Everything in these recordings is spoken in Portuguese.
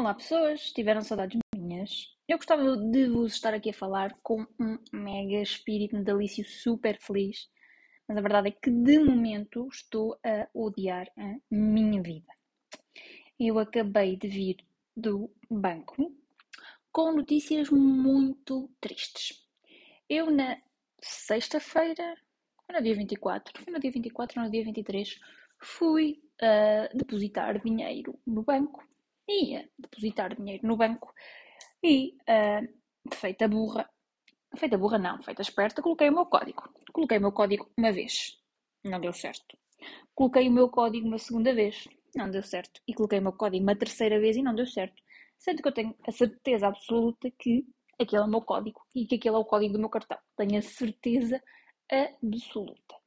Olá pessoas, tiveram saudades minhas? Eu gostava de vos estar aqui a falar com um mega espírito natalício super feliz, mas a verdade é que de momento estou a odiar a minha vida. Eu acabei de vir do banco com notícias muito tristes. Eu na sexta-feira, no dia 24, foi no dia 24 ou no dia 23, fui uh, depositar dinheiro no banco ia depositar dinheiro no banco e, uh, feita burra, feita burra não, feita esperta, coloquei o meu código. Coloquei o meu código uma vez, não deu certo. Coloquei o meu código uma segunda vez, não deu certo. E coloquei o meu código uma terceira vez e não deu certo. Sendo que eu tenho a certeza absoluta que aquele é o meu código e que aquele é o código do meu cartão. Tenho a certeza absoluta.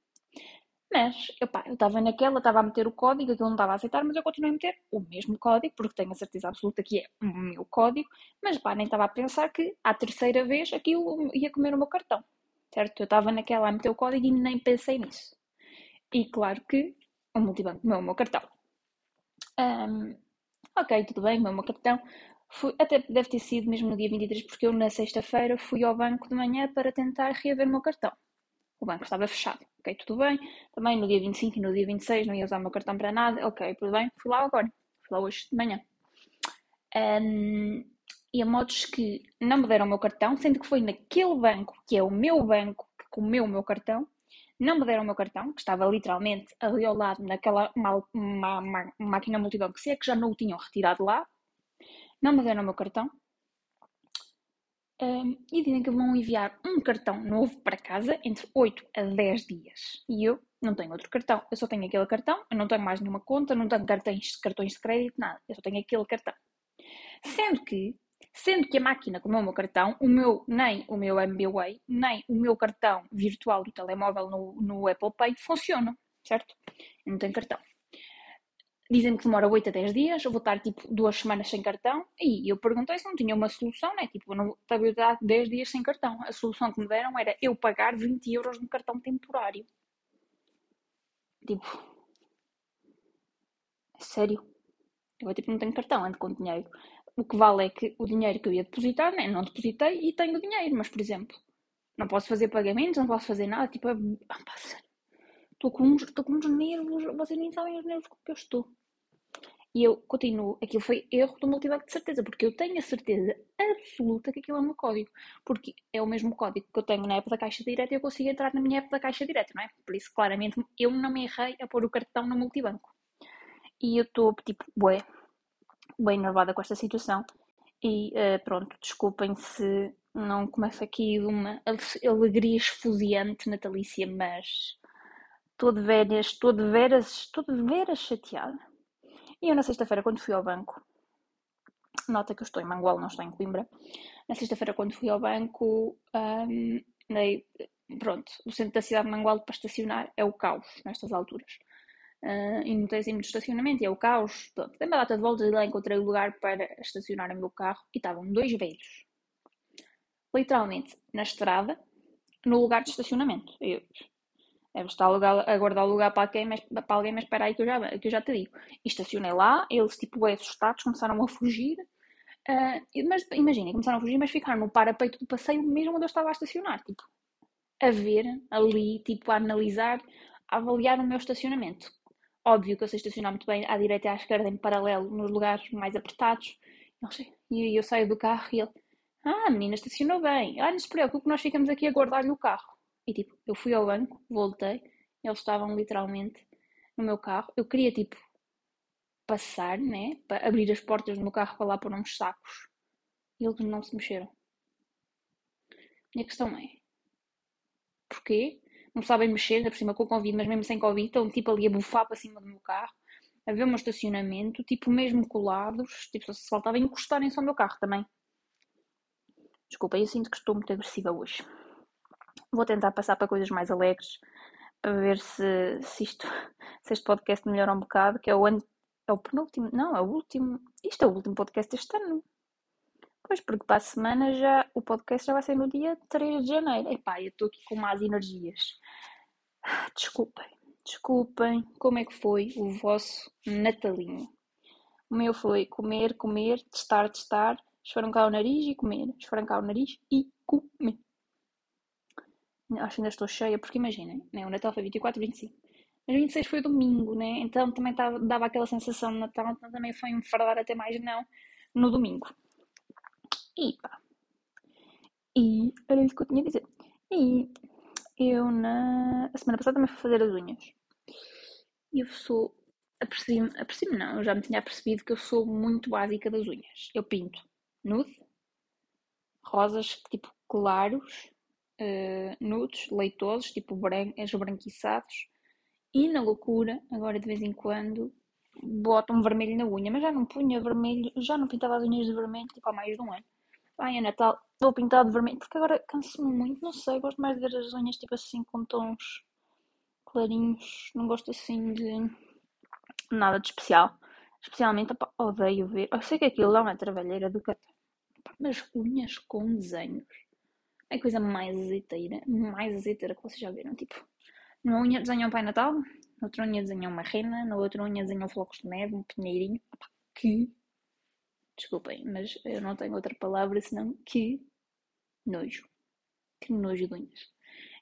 Mas, eu estava naquela, estava a meter o código, aquilo não estava a aceitar, mas eu continuei a meter o mesmo código, porque tenho a certeza absoluta que é o meu código, mas pá, nem estava a pensar que à terceira vez aquilo ia comer o meu cartão, certo? Eu estava naquela a meter o código e nem pensei nisso. E claro que o multibanco comeu o meu cartão. Um, ok, tudo bem, comeu o meu cartão. Fui, até deve ter sido mesmo no dia 23, porque eu na sexta-feira fui ao banco de manhã para tentar reaver o meu cartão o banco estava fechado. Ok, tudo bem. Também no dia 25 e no dia 26 não ia usar o meu cartão para nada. Ok, tudo bem. Fui lá agora. Fui lá hoje de manhã. Um, e a modos que não me deram o meu cartão, sendo que foi naquele banco, que é o meu banco, que comeu o meu cartão, não me deram o meu cartão, que estava literalmente ali ao lado naquela uma, uma, uma máquina multibanco, se é que já não o tinham retirado lá, não me deram o meu cartão, um, e dizem que vão enviar um cartão novo para casa entre 8 a 10 dias. E eu não tenho outro cartão, eu só tenho aquele cartão, eu não tenho mais nenhuma conta, não tenho cartões, cartões de crédito, nada, eu só tenho aquele cartão. Sendo que, sendo que a máquina com o meu cartão, o meu, nem o meu MBWay, nem o meu cartão virtual do telemóvel no, no Apple Pay funcionam, certo? Eu não tenho cartão dizem que demora 8 a 10 dias, vou estar tipo duas semanas sem cartão, e eu perguntei se não tinha uma solução, né? Tipo, eu não estava a dar 10 dias sem cartão. A solução que me deram era eu pagar 20 euros no cartão temporário. Tipo, é sério? Eu tipo, não tenho cartão, ando com dinheiro. O que vale é que o dinheiro que eu ia depositar, né? Não depositei e tenho dinheiro, mas por exemplo, não posso fazer pagamentos, não posso fazer nada, tipo, ah, estou com, uns, estou com uns nervos, vocês nem sabem os nervos com que eu estou. E eu continuo, aquilo foi erro do multibanco de certeza, porque eu tenho a certeza absoluta que aquilo é o meu código. Porque é o mesmo código que eu tenho na app da Caixa Direta e eu consigo entrar na minha app da Caixa Direta, não é? Por isso, claramente, eu não me errei a pôr o cartão no multibanco. E eu estou, tipo, bué, bem nervada com esta situação. E uh, pronto, desculpem se não começa aqui uma alegria esfuziante natalícia, mas estou de veras, estou de veras, estou de veras chateada e eu na sexta-feira, quando fui ao banco, nota que eu estou em Mangual, não estou em Coimbra. Na sexta-feira, quando fui ao banco, um, dei, pronto, o centro da cidade de Mangual para estacionar é o caos nestas alturas. Uh, e não assim muito estacionamento, e é o caos. Pronto, dei uma data de voltas e lá encontrei o lugar para estacionar o meu carro e estavam dois velhos, literalmente na estrada, no lugar de estacionamento. Eu, Deve estar a guardar o lugar para alguém, mas, para alguém, mas espera aí que eu, já, que eu já te digo. E estacionei lá, eles, tipo, assustados, começaram a fugir. Uh, mas imaginem, começaram a fugir, mas ficaram no parapeito do passeio mesmo onde eu estava a estacionar. Tipo, a ver ali, tipo, a analisar, a avaliar o meu estacionamento. Óbvio que eu sei estacionar muito bem à direita e à esquerda, em paralelo, nos lugares mais apertados. E eu saio do carro e ele, ah, a menina estacionou bem. Ah, não se preocupe, nós ficamos aqui a guardar-lhe o carro. E tipo, eu fui ao banco, voltei, eles estavam literalmente no meu carro. Eu queria tipo passar, né? Para abrir as portas do meu carro para lá pôr uns sacos. E eles não se mexeram. Minha questão é: porquê? Não sabem mexer, ainda por cima com o Covid, mas mesmo sem Covid, estão tipo ali a bufar para cima do meu carro, a ver o meu estacionamento, tipo mesmo colados, tipo só se faltava encostarem-se ao meu carro também. Desculpa, eu sinto que estou muito agressiva hoje. Vou tentar passar para coisas mais alegres para ver se, se, isto, se este podcast melhora um bocado, que é o ano. É o penúltimo. Não, é o último. Isto é o último podcast deste ano. Pois, porque para a semana já o podcast já vai ser no dia 3 de janeiro. Epá, eu estou aqui com más energias. Desculpem, desculpem como é que foi o vosso Natalinho. O meu foi comer, comer, testar, testar, esfrancar o nariz e comer, esfrancar o nariz e comer. Acho que ainda estou cheia, porque imaginem, né? o Natal foi 24 e 25. Mas 26 foi domingo, né? Então também tava, dava aquela sensação de Natal, então também foi um fardar até mais não no domingo. E pá. E era isso que eu tinha a dizer. E eu na a semana passada também fui fazer as unhas. E eu sou. Apercebi-me, apercebi não, eu já me tinha percebido que eu sou muito básica das unhas. Eu pinto nude, rosas tipo claros, uh, nudes, leitosos, tipo bran esbranquiçados. E na loucura, agora de vez em quando, boto um vermelho na unha, mas já não punha vermelho, já não pintava as unhas de vermelho tipo há mais de um ano. Ai, é Natal, vou pintar de vermelho, porque agora canso-me muito, não sei, gosto mais de ver as unhas tipo assim com tons clarinhos, não gosto assim de nada de especial. Especialmente, opa, odeio ver. Eu sei que aquilo é uma trabalheira do catão. Mas unhas com desenhos a coisa mais azeiteira, mais azeiteira que vocês já viram. Tipo, numa unha desenham um Pai Natal, na outra unha desenham uma rena, na outra unha desenham flocos de neve, um pinheirinho. Opa, que. Desculpem, mas eu não tenho outra palavra senão que nojo. Que nojo de unhas.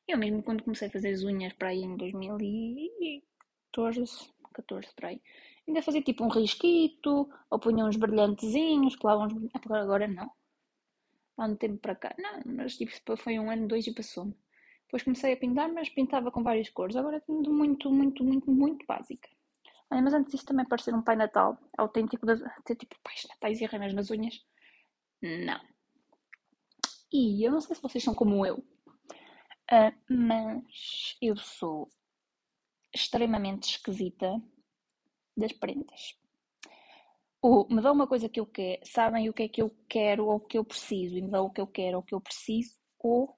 Eu mesmo quando comecei a fazer as unhas para aí em 2014, 14 para aí, ainda fazia tipo um risquito, ou punha uns brilhantezinhos, claro, uns... agora não. Há um tempo para cá. Não, mas tipo, foi um ano, dois e passou-me. Depois comecei a pintar, mas pintava com várias cores. Agora é muito, muito, muito, muito básica. Olha, mas antes disso também parecer um Pai Natal autêntico, de ter tipo pais natais e renas nas unhas. Não. E eu não sei se vocês são como eu, uh, mas eu sou extremamente esquisita das prendas. Ou me dão uma coisa que eu quero, sabem o que é que eu quero ou o que eu preciso, e me dão o que eu quero ou o que eu preciso, ou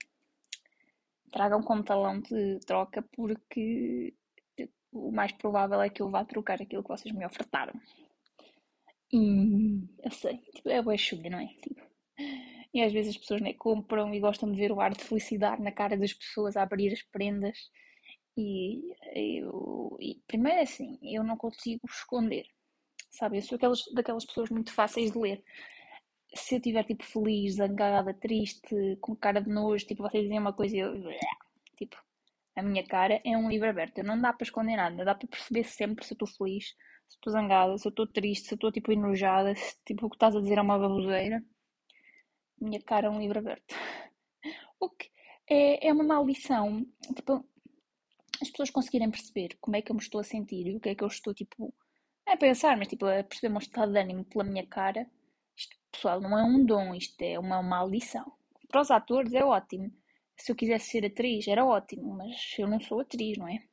tragam como talão de troca, porque o mais provável é que eu vá trocar aquilo que vocês me ofertaram. E eu sei, tipo, é boa chulha, não é? Tipo, e às vezes as pessoas né, compram e gostam de ver o ar de felicidade na cara das pessoas a abrir as prendas. E eu. E, primeiro é assim, eu não consigo esconder. Sabe? Eu sou aquelas, daquelas pessoas muito fáceis de ler. Se eu estiver tipo feliz, zangada, triste, com cara de nojo, tipo, vocês dizem uma coisa e eu. Tipo, a minha cara é um livro aberto. Não dá para esconder nada. Dá para perceber sempre se eu estou feliz, se estou zangada, se eu estou triste, se eu estou tipo enojada, se tipo o que estás a dizer é uma baboseira. Minha cara é um livro aberto. O que é, é uma maldição. Tipo, as pessoas conseguirem perceber como é que eu me estou a sentir e o que é que eu estou tipo a pensar, mas tipo a perceber o meu estado de ânimo pela minha cara. Isto, pessoal, não é um dom, isto é uma maldição. Para os atores é ótimo se eu quisesse ser atriz, era ótimo, mas eu não sou atriz, não é?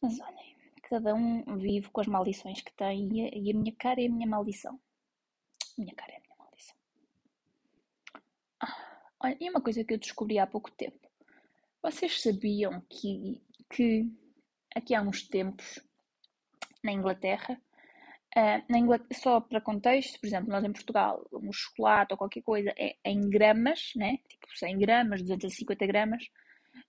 Mas olhem, cada um vive com as maldições que tem e a, e a minha cara é a minha maldição. A minha cara é a minha maldição. Ah, olha, e uma coisa que eu descobri há pouco tempo. Vocês sabiam que, que aqui há uns tempos, na Inglaterra, Uh, Inglaterra, só para contexto, por exemplo, nós em Portugal, um chocolate ou qualquer coisa é em gramas, né? tipo 100 gramas, 250 gramas.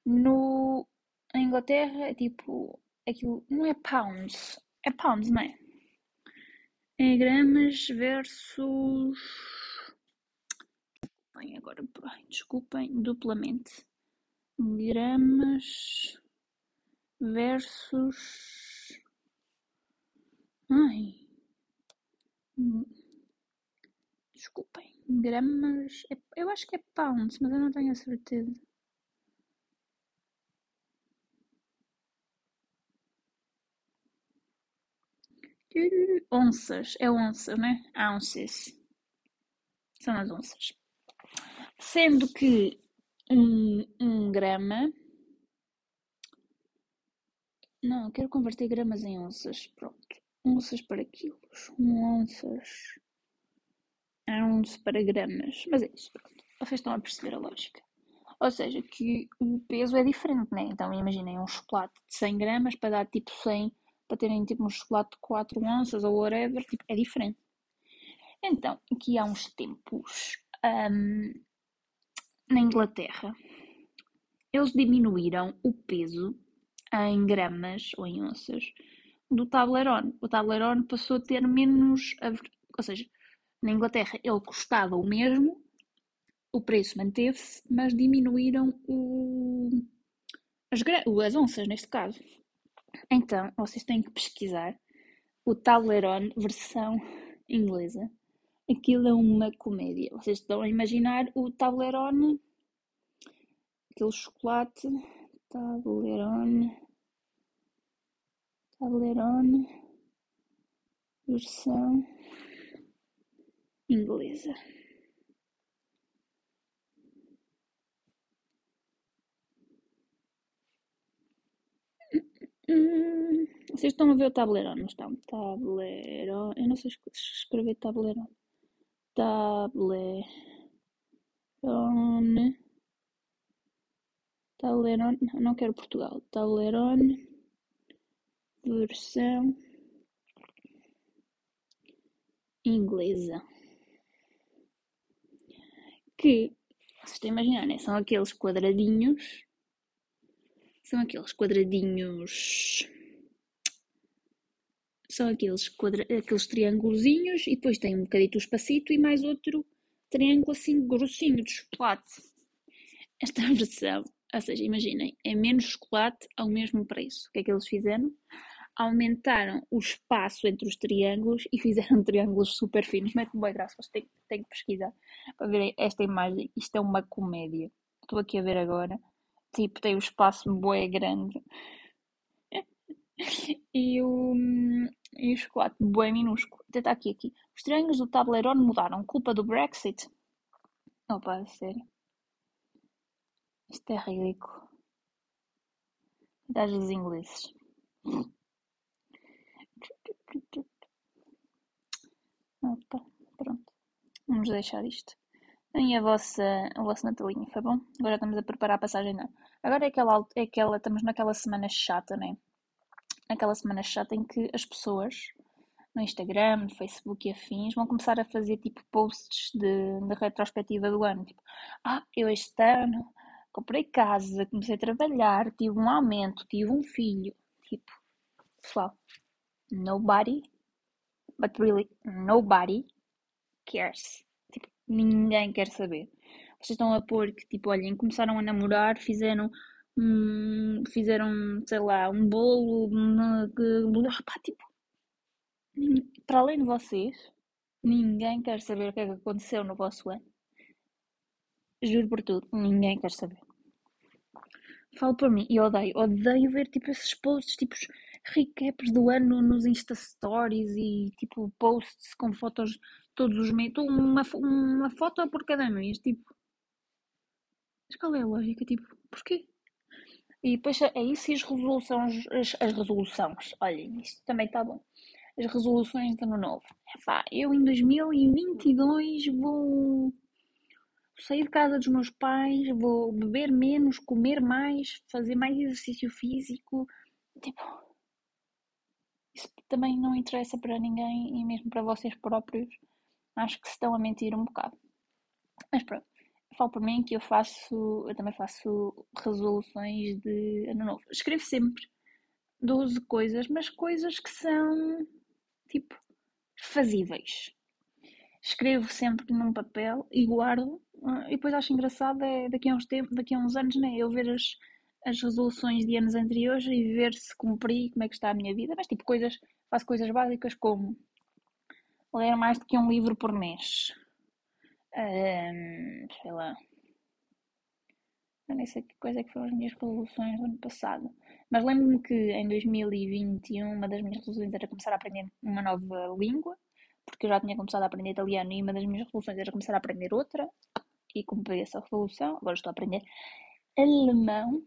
No, na Inglaterra é tipo, aquilo não é pounds, é pounds, não é? É gramas versus. Bem, agora, desculpem, duplamente. Gramas versus. Ai, Desculpem, gramas. É, eu acho que é pounds, mas eu não tenho a certeza. Onças, é onça, né? Ounces. São as onças. Sendo que um, um grama. Não, quero converter gramas em onças. Pronto onças para quilos, um onças onça para gramas. Mas é isso, pronto. Vocês estão a perceber a lógica. Ou seja, que o peso é diferente, né? Então imaginem um chocolate de 100 gramas para dar tipo 100, para terem tipo um chocolate de 4 onças ou whatever, tipo, é diferente. Então, aqui há uns tempos, um, na Inglaterra, eles diminuíram o peso em gramas ou em onças do Tablerone. O Tablerone passou a ter menos. Ou seja, na Inglaterra ele custava o mesmo, o preço manteve-se, mas diminuíram o, as, as onças, neste caso. Então, vocês têm que pesquisar o Tablerone versão inglesa. Aquilo é uma comédia. Vocês estão a imaginar o Tablerone, aquele chocolate, Tablerone, Tablerone, versão inglesa. Hum, vocês estão a ver o Tablerone, não estão? Tablerone. Eu não sei escrever Tablerone. Tablerone. Tablerone. Não, quero Portugal. Tablerone. Versão inglesa. Que, vocês estão a imaginar, né? São aqueles quadradinhos. São aqueles quadradinhos. São aqueles, quadra, aqueles triângulozinhos e depois tem um bocadito espacito e mais outro triângulo assim grossinho de chocolate. Esta versão, ou seja, imaginem, é menos chocolate ao mesmo preço. O que é que eles fizeram? Aumentaram o espaço entre os triângulos e fizeram triângulos super finos. Mete-me bem graça, mas tenho, tenho que pesquisar para ver esta imagem. Isto é uma comédia. Estou aqui a ver agora. Tipo, tem o espaço bué grande. e o, e o chocolate bué minúsculo. Até está aqui, aqui. Os triângulos do Tablerone mudaram. Culpa do Brexit? Opa, sério. Isto é ridículo. Das ingleses. Opa, pronto. Vamos deixar isto. E a vossa, vossa Natalinha, foi bom? Agora estamos a preparar a passagem. Agora é aquela, é aquela, estamos naquela semana chata, né? Aquela semana chata em que as pessoas no Instagram, no Facebook e afins vão começar a fazer tipo posts de, de retrospectiva do ano. Tipo, ah, eu este ano comprei casa, comecei a trabalhar, tive um aumento, tive um filho. Tipo, pessoal, nobody, but really nobody cares. Tipo, ninguém quer saber. Vocês estão a pôr que, tipo, olhem, começaram a namorar, fizeram um, fizeram, sei lá, um bolo, uma, pá, tipo, para além de vocês, ninguém quer saber o que é que aconteceu no vosso ano. Juro por tudo, ninguém quer saber. Falo por mim e odeio, odeio ver tipo esses posts, tipo recaps do ano nos Insta Stories e tipo posts com fotos todos os meses, uma, uma foto por cada mês, tipo. Mas qual é a lógica? Tipo, porquê? E depois é isso e as resoluções, as, as resoluções, olhem, isto também está bom. As resoluções de ano novo. Epá, eu em 2022 vou sair de casa dos meus pais, vou beber menos, comer mais, fazer mais exercício físico. Tipo, isso também não interessa para ninguém e mesmo para vocês próprios. Acho que se estão a mentir um bocado. Mas pronto, falo por mim que eu faço, eu também faço resoluções de ano novo. Escrevo sempre 12 coisas, mas coisas que são tipo fazíveis. Escrevo sempre num papel e guardo. Ah, e depois acho engraçado é daqui a uns, tempos, daqui a uns anos, né, eu ver as, as resoluções de anos anteriores e ver se cumpri, como é que está a minha vida. Mas tipo, coisas, faço coisas básicas como ler mais do que um livro por mês. Um, sei lá. Nem sei que coisa é que foram as minhas resoluções do ano passado. Mas lembro-me que em 2021 uma das minhas resoluções era começar a aprender uma nova língua, porque eu já tinha começado a aprender italiano e uma das minhas resoluções era começar a aprender outra, e cumpri essa resolução. Agora estou a aprender alemão,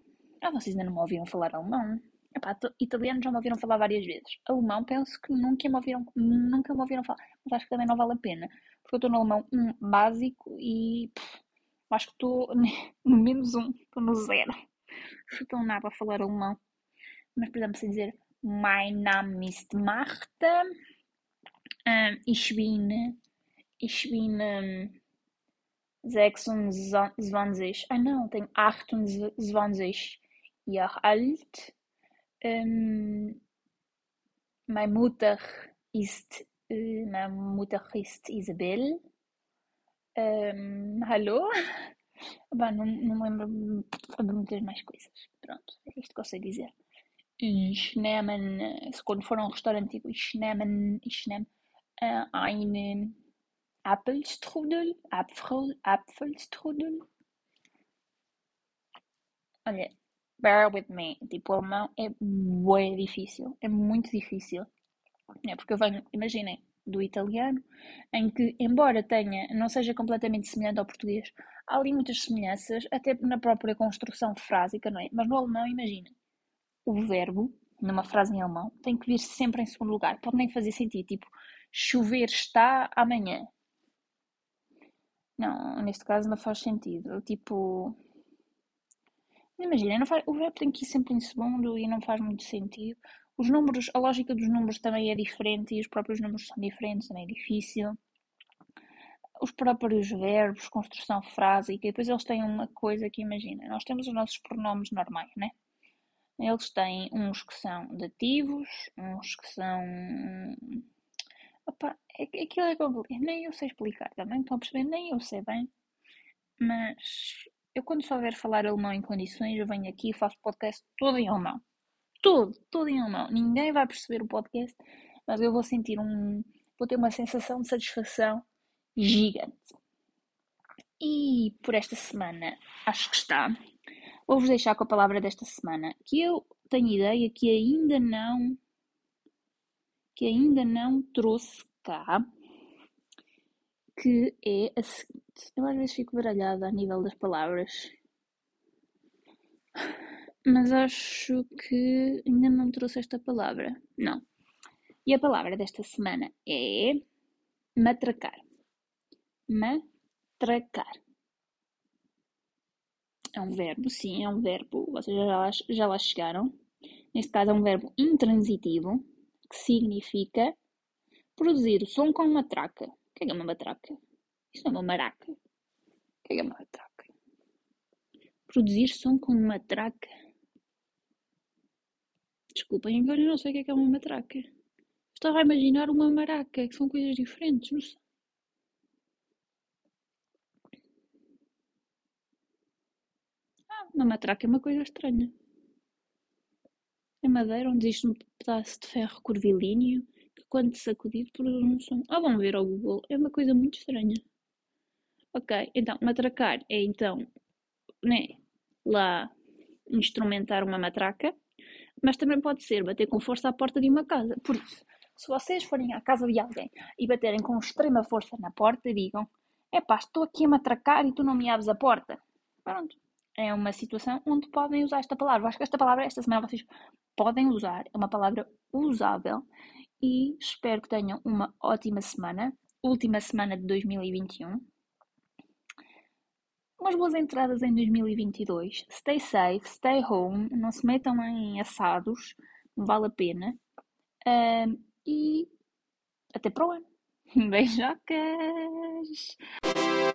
ah, vocês ainda não me ouviram falar alemão? Epá, italiano já me ouviram falar várias vezes. Alemão, penso que nunca me ouviram, nunca me ouviram falar. Mas acho que também não vale a pena. Porque eu estou no alemão um básico e pff, acho que estou no menos um, estou no zero. Se estou nada a falar alemão. Mas, por exemplo, se dizer Mein Name ist Marta, um, ich bin, ich bin um, 26, ah não, tenho 28 Jahre alt. Ähm, My Mutter ist, äh, my Mutter ist Isabel. Um, hallo? Bah, não, não lembro de mais coisas. Pronto, é isto que eu sei dizer. Ich nehmen, quando for a um restaurante, digo ich nehme uh, eine Apfelstrudel, Apfel, Apfelstrudel. Olha, bear with me. Tipo, o alemão é bem difícil. É muito difícil. É porque eu venho, imaginem, do italiano, em que, embora tenha, não seja completamente semelhante ao português, há ali muitas semelhanças, até na própria construção frásica, não é? Mas no alemão, imagina, o verbo, numa frase em alemão, tem que vir sempre em segundo lugar. Pode nem fazer sentido, tipo, chover está amanhã. Não, neste caso não faz sentido. Tipo, Imagina, faz, o verbo tem que ir sempre em segundo e não faz muito sentido. Os números, a lógica dos números também é diferente e os próprios números são diferentes, também é difícil. Os próprios verbos, construção frásica, e depois eles têm uma coisa que imagina, nós temos os nossos pronomes normais, né? Eles têm uns que são dativos, uns que são. Opa, é, aquilo é complicado. Nem eu sei explicar também, estão a perceber? Nem eu sei bem. Mas eu, quando souber falar alemão em condições, eu venho aqui e faço podcast todo em alemão. Todo, todo em alemão. Ninguém vai perceber o podcast, mas eu vou sentir um. Vou ter uma sensação de satisfação gigante. E por esta semana, acho que está. Vou-vos deixar com a palavra desta semana, que eu tenho ideia que ainda não. que ainda não trouxe cá que é a seguinte. Eu às vezes fico baralhada a nível das palavras, mas acho que ainda não trouxe esta palavra. Não. E a palavra desta semana é matracar. Matracar. É um verbo, sim, é um verbo. Vocês já lá, já lá chegaram. Neste caso é um verbo intransitivo que significa produzir o som com uma traca. O que é, uma matraca? Isso é uma maraca. Que é, uma matraca? Produzir som com matraca. Desculpem, agora eu não sei o que é, que é uma matraca. Estava a imaginar uma maraca, que são coisas diferentes, não sei. Ah, uma matraca é uma coisa estranha. É madeira onde existe um pedaço de ferro curvilíneo quando sacudido produz um som. Ah, vão ver ao Google, é uma coisa muito estranha. Ok, então, matracar é então, né, lá instrumentar uma matraca, mas também pode ser bater com força à porta de uma casa. Por isso, se vocês forem à casa de alguém e baterem com extrema força na porta, digam: é pá, estou aqui a matracar e tu não me abres a porta. Pronto. É uma situação onde podem usar esta palavra. Acho que esta palavra, esta semana, vocês podem usar. É uma palavra usável e espero que tenham uma ótima semana, última semana de 2021. Umas boas entradas em 2022. Stay safe, stay home, não se metam em assados, não vale a pena. Um, e até para o ano. Beijocas!